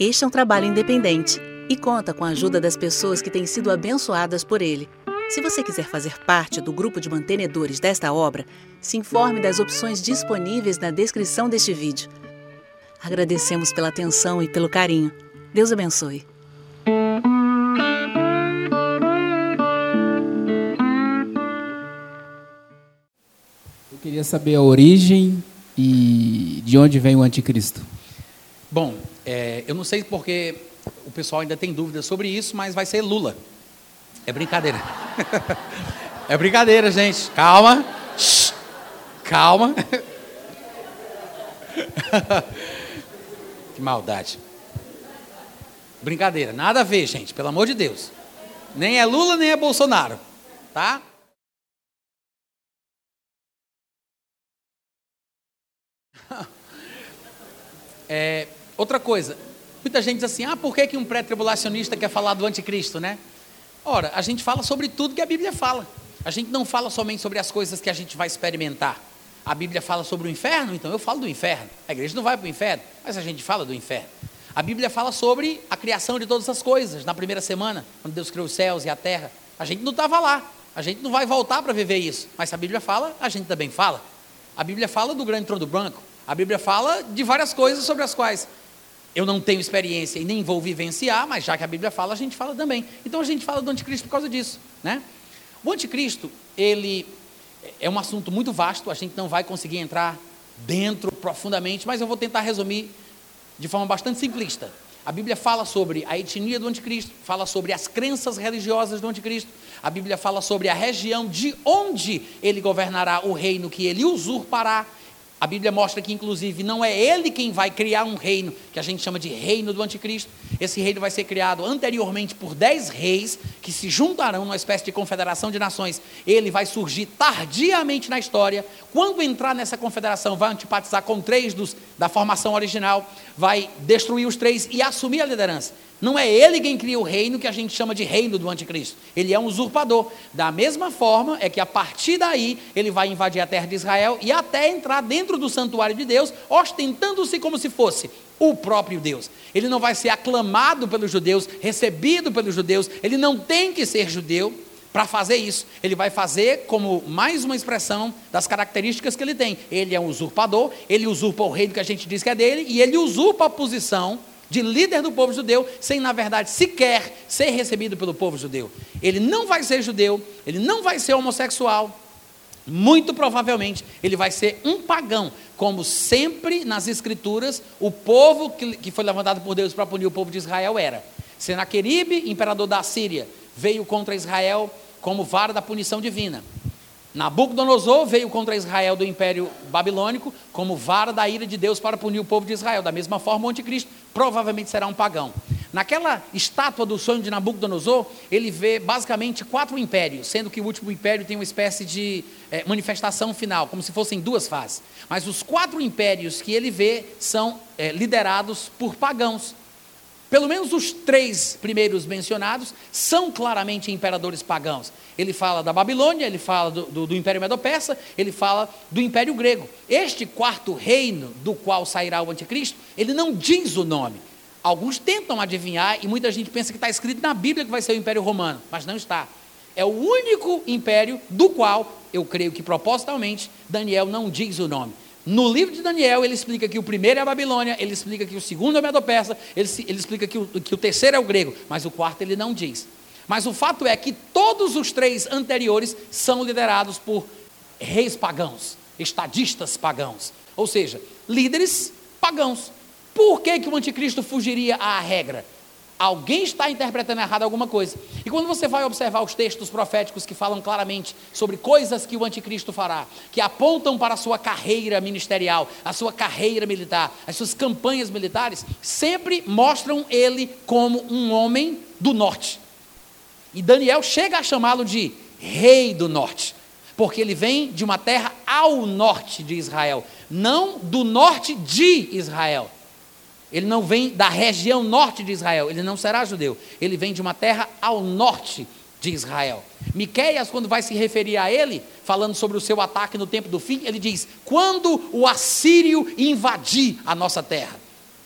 Este é um trabalho independente e conta com a ajuda das pessoas que têm sido abençoadas por ele. Se você quiser fazer parte do grupo de mantenedores desta obra, se informe das opções disponíveis na descrição deste vídeo. Agradecemos pela atenção e pelo carinho. Deus abençoe. Eu queria saber a origem e de onde vem o anticristo. Bom, é, eu não sei porque o pessoal ainda tem dúvidas sobre isso, mas vai ser Lula. É brincadeira. é brincadeira, gente. Calma. Shhh. Calma. que maldade. Brincadeira. Nada a ver, gente. Pelo amor de Deus. Nem é Lula, nem é Bolsonaro. Tá? É, outra coisa, muita gente diz assim: ah, por que, que um pré-tribulacionista quer falar do anticristo, né? Ora, a gente fala sobre tudo que a Bíblia fala. A gente não fala somente sobre as coisas que a gente vai experimentar. A Bíblia fala sobre o inferno, então eu falo do inferno. A igreja não vai para o inferno, mas a gente fala do inferno. A Bíblia fala sobre a criação de todas as coisas na primeira semana, quando Deus criou os céus e a terra. A gente não estava lá, a gente não vai voltar para viver isso, mas se a Bíblia fala, a gente também fala. A Bíblia fala do grande trono branco, a Bíblia fala de várias coisas sobre as quais eu não tenho experiência e nem vou vivenciar, mas já que a Bíblia fala, a gente fala também. Então a gente fala do anticristo por causa disso, né? O anticristo, ele é um assunto muito vasto, a gente não vai conseguir entrar dentro profundamente, mas eu vou tentar resumir de forma bastante simplista. A Bíblia fala sobre a etnia do anticristo, fala sobre as crenças religiosas do anticristo, a Bíblia fala sobre a região de onde ele governará o reino que ele usurpará, a Bíblia mostra que, inclusive, não é ele quem vai criar um reino, que a gente chama de reino do anticristo. Esse reino vai ser criado anteriormente por dez reis, que se juntarão numa espécie de confederação de nações. Ele vai surgir tardiamente na história. Quando entrar nessa confederação, vai antipatizar com três dos, da formação original, vai destruir os três e assumir a liderança. Não é ele quem cria o reino que a gente chama de reino do anticristo. Ele é um usurpador. Da mesma forma é que a partir daí ele vai invadir a terra de Israel e até entrar dentro do santuário de Deus, ostentando-se como se fosse o próprio Deus. Ele não vai ser aclamado pelos judeus, recebido pelos judeus, ele não tem que ser judeu para fazer isso. Ele vai fazer como mais uma expressão das características que ele tem. Ele é um usurpador, ele usurpa o reino que a gente diz que é dele e ele usurpa a posição de líder do povo judeu, sem na verdade sequer ser recebido pelo povo judeu. Ele não vai ser judeu, ele não vai ser homossexual, muito provavelmente ele vai ser um pagão, como sempre nas escrituras o povo que, que foi levantado por Deus para punir o povo de Israel era. Senaqueribe, imperador da Síria, veio contra Israel como vara da punição divina. Nabucodonosor veio contra Israel do Império Babilônico como vara da ira de Deus para punir o povo de Israel. Da mesma forma, o anticristo provavelmente será um pagão. Naquela estátua do sonho de Nabucodonosor, ele vê basicamente quatro impérios, sendo que o último império tem uma espécie de é, manifestação final, como se fossem duas fases. Mas os quatro impérios que ele vê são é, liderados por pagãos. Pelo menos os três primeiros mencionados são claramente imperadores pagãos. Ele fala da Babilônia, ele fala do, do, do Império Medo-Persa, ele fala do Império Grego. Este quarto reino do qual sairá o anticristo, ele não diz o nome. Alguns tentam adivinhar e muita gente pensa que está escrito na Bíblia que vai ser o Império Romano, mas não está. É o único império do qual, eu creio que propositalmente, Daniel não diz o nome. No livro de Daniel, ele explica que o primeiro é a Babilônia, ele explica que o segundo é o Medo-Persa, ele, ele, explica que o, que o terceiro é o grego, mas o quarto ele não diz. Mas o fato é que todos os três anteriores são liderados por reis pagãos, estadistas pagãos, ou seja, líderes pagãos. Por que, que o anticristo fugiria à regra? Alguém está interpretando errado alguma coisa. E quando você vai observar os textos proféticos que falam claramente sobre coisas que o anticristo fará, que apontam para a sua carreira ministerial, a sua carreira militar, as suas campanhas militares, sempre mostram ele como um homem do norte. E Daniel chega a chamá-lo de rei do norte, porque ele vem de uma terra ao norte de Israel, não do norte de Israel. Ele não vem da região norte de Israel, ele não será judeu. Ele vem de uma terra ao norte de Israel. Miqueias, quando vai se referir a ele, falando sobre o seu ataque no tempo do fim, ele diz: "Quando o assírio invadir a nossa terra".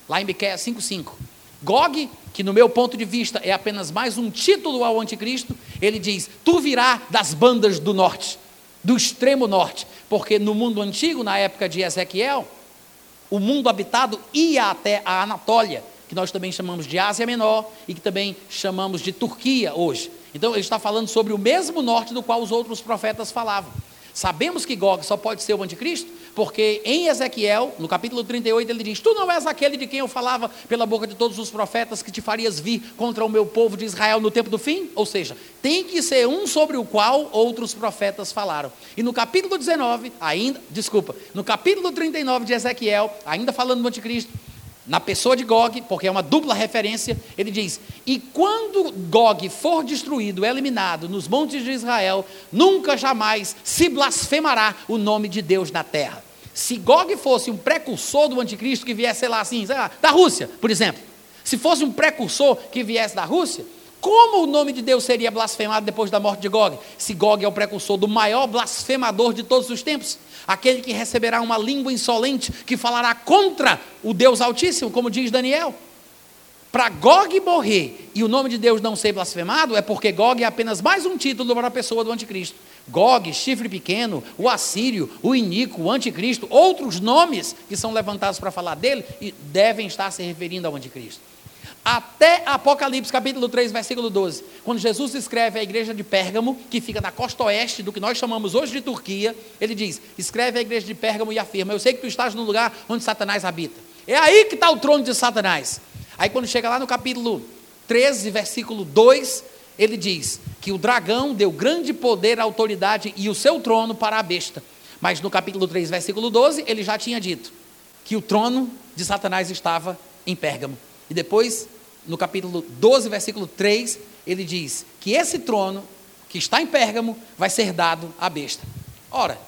Lá em Miqueias 5:5. Gog, que no meu ponto de vista é apenas mais um título ao anticristo, ele diz: Tu virá das bandas do norte, do extremo norte, porque no mundo antigo, na época de Ezequiel, o mundo habitado ia até a Anatólia, que nós também chamamos de Ásia Menor e que também chamamos de Turquia hoje. Então ele está falando sobre o mesmo norte do qual os outros profetas falavam. Sabemos que Gog só pode ser o anticristo, porque em Ezequiel, no capítulo 38, ele diz: Tu não és aquele de quem eu falava pela boca de todos os profetas que te farias vir contra o meu povo de Israel no tempo do fim? Ou seja, tem que ser um sobre o qual outros profetas falaram. E no capítulo 19, ainda, desculpa, no capítulo 39 de Ezequiel, ainda falando do anticristo, na pessoa de Gog, porque é uma dupla referência, ele diz: E quando Gog for destruído, eliminado nos montes de Israel, nunca jamais se blasfemará o nome de Deus na terra. Se Gog fosse um precursor do anticristo que viesse, sei lá, assim, sei lá, da Rússia, por exemplo, se fosse um precursor que viesse da Rússia, como o nome de Deus seria blasfemado depois da morte de Gog? Se Gog é o precursor do maior blasfemador de todos os tempos, aquele que receberá uma língua insolente que falará contra o Deus Altíssimo, como diz Daniel. Para Gog morrer e o nome de Deus não ser blasfemado, é porque Gog é apenas mais um título para a pessoa do anticristo. Gog, chifre pequeno, o assírio, o inico, o anticristo, outros nomes que são levantados para falar dele e devem estar se referindo ao anticristo até Apocalipse capítulo 3, versículo 12, quando Jesus escreve à igreja de Pérgamo, que fica na costa oeste do que nós chamamos hoje de Turquia, ele diz: escreve à igreja de Pérgamo e afirma: Eu sei que tu estás no lugar onde Satanás habita. É aí que está o trono de Satanás. Aí quando chega lá no capítulo 13, versículo 2, ele diz que o dragão deu grande poder, autoridade e o seu trono para a besta. Mas no capítulo 3, versículo 12, ele já tinha dito que o trono de Satanás estava em Pérgamo. E depois, no capítulo 12, versículo 3, ele diz que esse trono, que está em Pérgamo, vai ser dado à besta. Ora,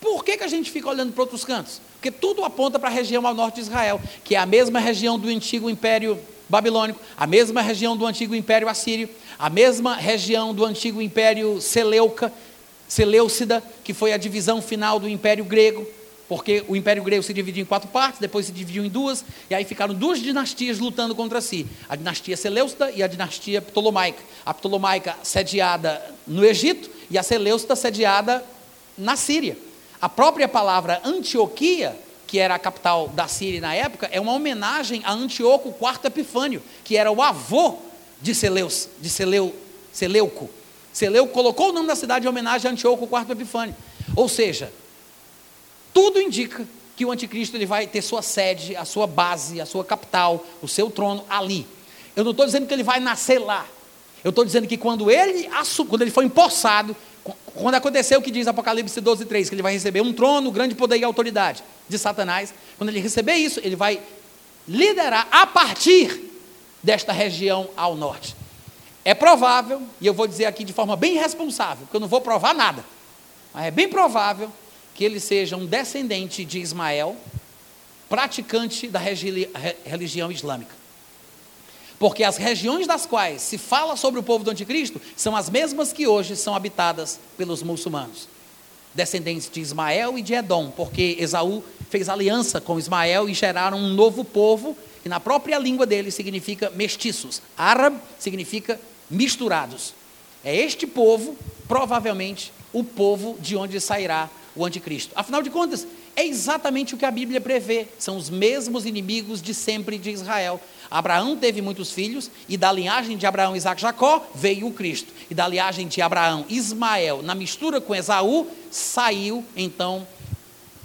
por que, que a gente fica olhando para outros cantos? Porque tudo aponta para a região ao norte de Israel, que é a mesma região do antigo império babilônico, a mesma região do antigo império assírio, a mesma região do antigo império Seleuca, Seleucida, que foi a divisão final do império grego porque o Império Grego se dividiu em quatro partes, depois se dividiu em duas, e aí ficaram duas dinastias lutando contra si: a dinastia Seleucida e a dinastia Ptolomaica. A Ptolomaica sediada no Egito e a Seleucida sediada na Síria. A própria palavra Antioquia, que era a capital da Síria na época, é uma homenagem a Antíoco IV Epifânio, que era o avô de Seleus, de Seleu, Seleuco. Seleuco colocou o nome da cidade em homenagem a Antíoco IV Epifânio. Ou seja, tudo indica que o anticristo ele vai ter sua sede, a sua base, a sua capital, o seu trono ali. Eu não estou dizendo que ele vai nascer lá. Eu estou dizendo que quando ele, quando ele foi empossado, quando aconteceu o que diz Apocalipse 12, 3, que ele vai receber um trono, grande poder e autoridade de Satanás, quando ele receber isso, ele vai liderar a partir desta região ao norte. É provável, e eu vou dizer aqui de forma bem responsável, porque eu não vou provar nada, mas é bem provável que ele seja um descendente de Ismael, praticante da religião islâmica. Porque as regiões das quais se fala sobre o povo do anticristo são as mesmas que hoje são habitadas pelos muçulmanos. Descendentes de Ismael e de Edom, porque Esaú fez aliança com Ismael e geraram um novo povo, que na própria língua dele significa mestiços. Árabe significa misturados. É este povo, provavelmente, o povo de onde sairá o anticristo. Afinal de contas, é exatamente o que a Bíblia prevê. São os mesmos inimigos de sempre de Israel. Abraão teve muitos filhos, e da linhagem de Abraão, Isaac e Jacó veio o Cristo. E da linhagem de Abraão, Ismael, na mistura com Esaú, saiu então.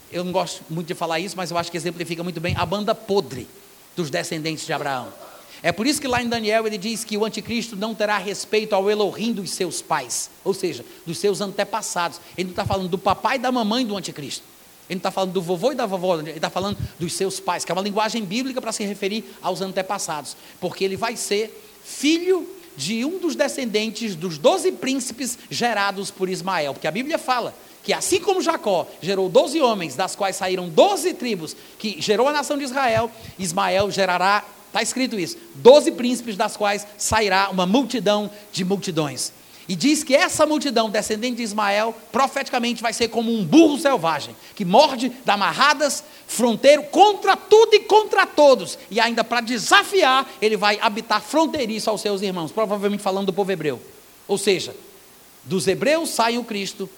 Eu não gosto muito de falar isso, mas eu acho que exemplifica muito bem a banda podre dos descendentes de Abraão. É por isso que lá em Daniel ele diz que o anticristo não terá respeito ao Elohim dos seus pais, ou seja, dos seus antepassados. Ele não está falando do papai e da mamãe do anticristo. Ele não está falando do vovô e da vovó, ele está falando dos seus pais, que é uma linguagem bíblica para se referir aos antepassados, porque ele vai ser filho de um dos descendentes dos doze príncipes gerados por Ismael, porque a Bíblia fala que assim como Jacó gerou doze homens, das quais saíram doze tribos, que gerou a nação de Israel, Ismael gerará Está escrito isso: doze príncipes, das quais sairá uma multidão de multidões. E diz que essa multidão, descendente de Ismael, profeticamente vai ser como um burro selvagem, que morde, dá amarradas, fronteiro contra tudo e contra todos. E ainda para desafiar, ele vai habitar fronteiriço aos seus irmãos, provavelmente falando do povo hebreu. Ou seja, dos hebreus sai o Cristo,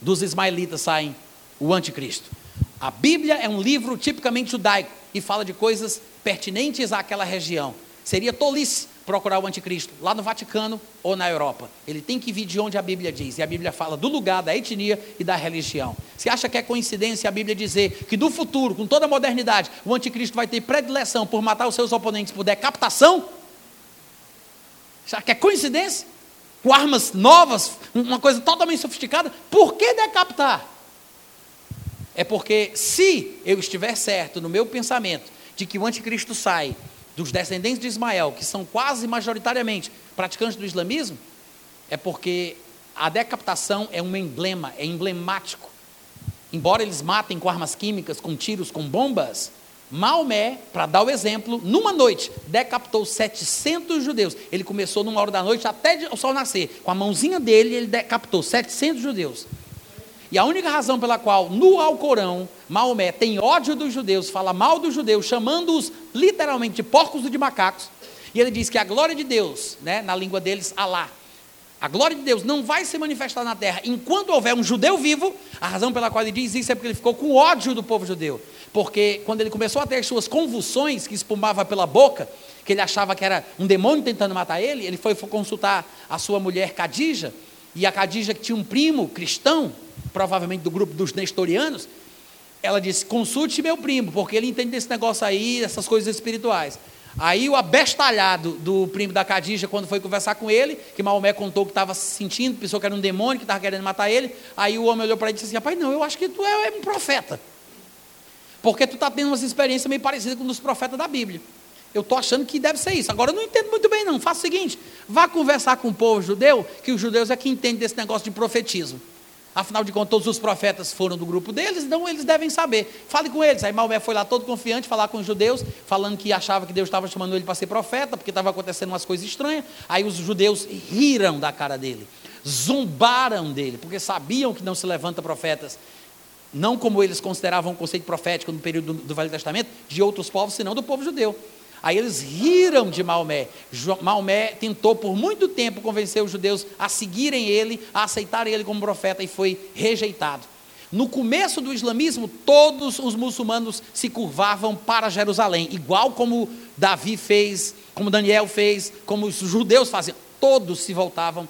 dos ismaelitas saem o anticristo. A Bíblia é um livro tipicamente judaico e fala de coisas pertinentes àquela região. Seria tolice procurar o anticristo lá no Vaticano ou na Europa. Ele tem que vir de onde a Bíblia diz. E a Bíblia fala do lugar, da etnia e da religião. Você acha que é coincidência a Bíblia dizer que no futuro, com toda a modernidade, o anticristo vai ter predileção por matar os seus oponentes por decapitação? Você acha que é coincidência? Com armas novas, uma coisa totalmente sofisticada? Por que decapitar? É porque se eu estiver certo no meu pensamento de que o anticristo sai dos descendentes de Ismael, que são quase majoritariamente praticantes do islamismo, é porque a decapitação é um emblema, é emblemático. Embora eles matem com armas químicas, com tiros, com bombas, Maomé, para dar o exemplo, numa noite, decapitou 700 judeus. Ele começou numa hora da noite até o sol nascer. Com a mãozinha dele, ele decapitou 700 judeus. E a única razão pela qual no Alcorão Maomé tem ódio dos judeus, fala mal dos judeus, chamando-os literalmente de porcos e de macacos. E ele diz que a glória de Deus, né, na língua deles, Alá, a glória de Deus não vai se manifestar na terra enquanto houver um judeu vivo. A razão pela qual ele diz isso é porque ele ficou com ódio do povo judeu. Porque quando ele começou a ter as suas convulsões que espumava pela boca, que ele achava que era um demônio tentando matar ele, ele foi consultar a sua mulher Cadija, e a Cadija que tinha um primo cristão, provavelmente do grupo dos nestorianos, ela disse: consulte meu primo, porque ele entende desse negócio aí, essas coisas espirituais. Aí o abestalhado do primo da Cadija, quando foi conversar com ele, que Maomé contou que estava se sentindo, pensou que era um demônio, que estava querendo matar ele. Aí o homem olhou para ele e disse assim: Rapaz, não, eu acho que tu é, um profeta. Porque tu está tendo umas experiências meio parecidas com os profetas da Bíblia. Eu estou achando que deve ser isso. Agora eu não entendo muito bem, não. Faça o seguinte: vá conversar com o povo judeu, que os judeus é que entendem desse negócio de profetismo. Afinal de contas, todos os profetas foram do grupo deles, então eles devem saber. Fale com eles. Aí Maomé foi lá todo confiante falar com os judeus, falando que achava que Deus estava chamando ele para ser profeta, porque estava acontecendo umas coisas estranhas. Aí os judeus riram da cara dele, zombaram dele, porque sabiam que não se levanta profetas, não como eles consideravam o conceito profético no período do, do Velho Testamento, de outros povos, senão do povo judeu. Aí eles riram de Maomé. Maomé tentou por muito tempo convencer os judeus a seguirem ele, a aceitarem ele como profeta e foi rejeitado. No começo do islamismo, todos os muçulmanos se curvavam para Jerusalém, igual como Davi fez, como Daniel fez, como os judeus faziam. Todos se voltavam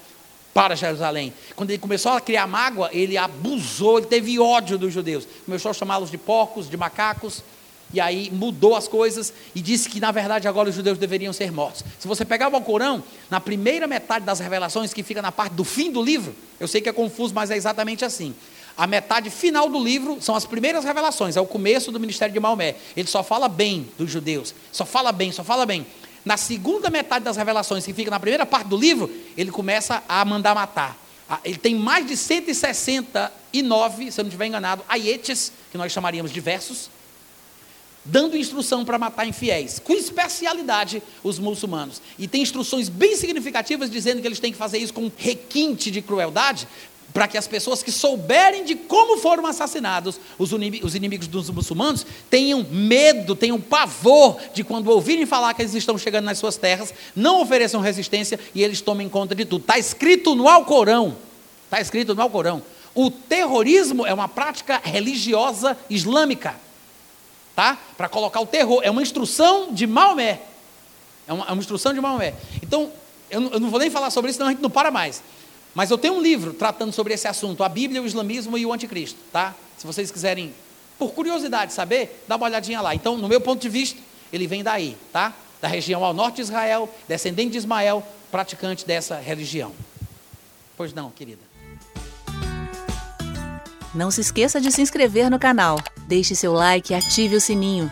para Jerusalém. Quando ele começou a criar mágoa, ele abusou, ele teve ódio dos judeus. Começou a chamá-los de porcos, de macacos e aí mudou as coisas e disse que na verdade agora os judeus deveriam ser mortos. Se você pegar o Alcorão, na primeira metade das revelações, que fica na parte do fim do livro, eu sei que é confuso, mas é exatamente assim. A metade final do livro são as primeiras revelações, é o começo do ministério de Maomé. Ele só fala bem dos judeus, só fala bem, só fala bem. Na segunda metade das revelações, que fica na primeira parte do livro, ele começa a mandar matar. Ah, ele tem mais de 169, se eu não estiver enganado, aietes, que nós chamaríamos de versos, dando instrução para matar infiéis, com especialidade os muçulmanos. E tem instruções bem significativas dizendo que eles têm que fazer isso com requinte de crueldade, para que as pessoas que souberem de como foram assassinados os inimigos dos muçulmanos tenham medo, tenham pavor de quando ouvirem falar que eles estão chegando nas suas terras, não ofereçam resistência e eles tomem conta de tudo. Está escrito no Alcorão. Está escrito no Alcorão. O terrorismo é uma prática religiosa islâmica tá? Para colocar o terror. É uma instrução de Maomé. É uma, é uma instrução de Maomé. Então, eu não, eu não, vou nem falar sobre isso, senão a gente não para mais. Mas eu tenho um livro tratando sobre esse assunto, a Bíblia, o Islamismo e o Anticristo, tá? Se vocês quiserem, por curiosidade, saber, dá uma olhadinha lá. Então, no meu ponto de vista, ele vem daí, tá? Da região ao norte de Israel, descendente de Ismael, praticante dessa religião. Pois não, querida. Não se esqueça de se inscrever no canal, deixe seu like e ative o sininho.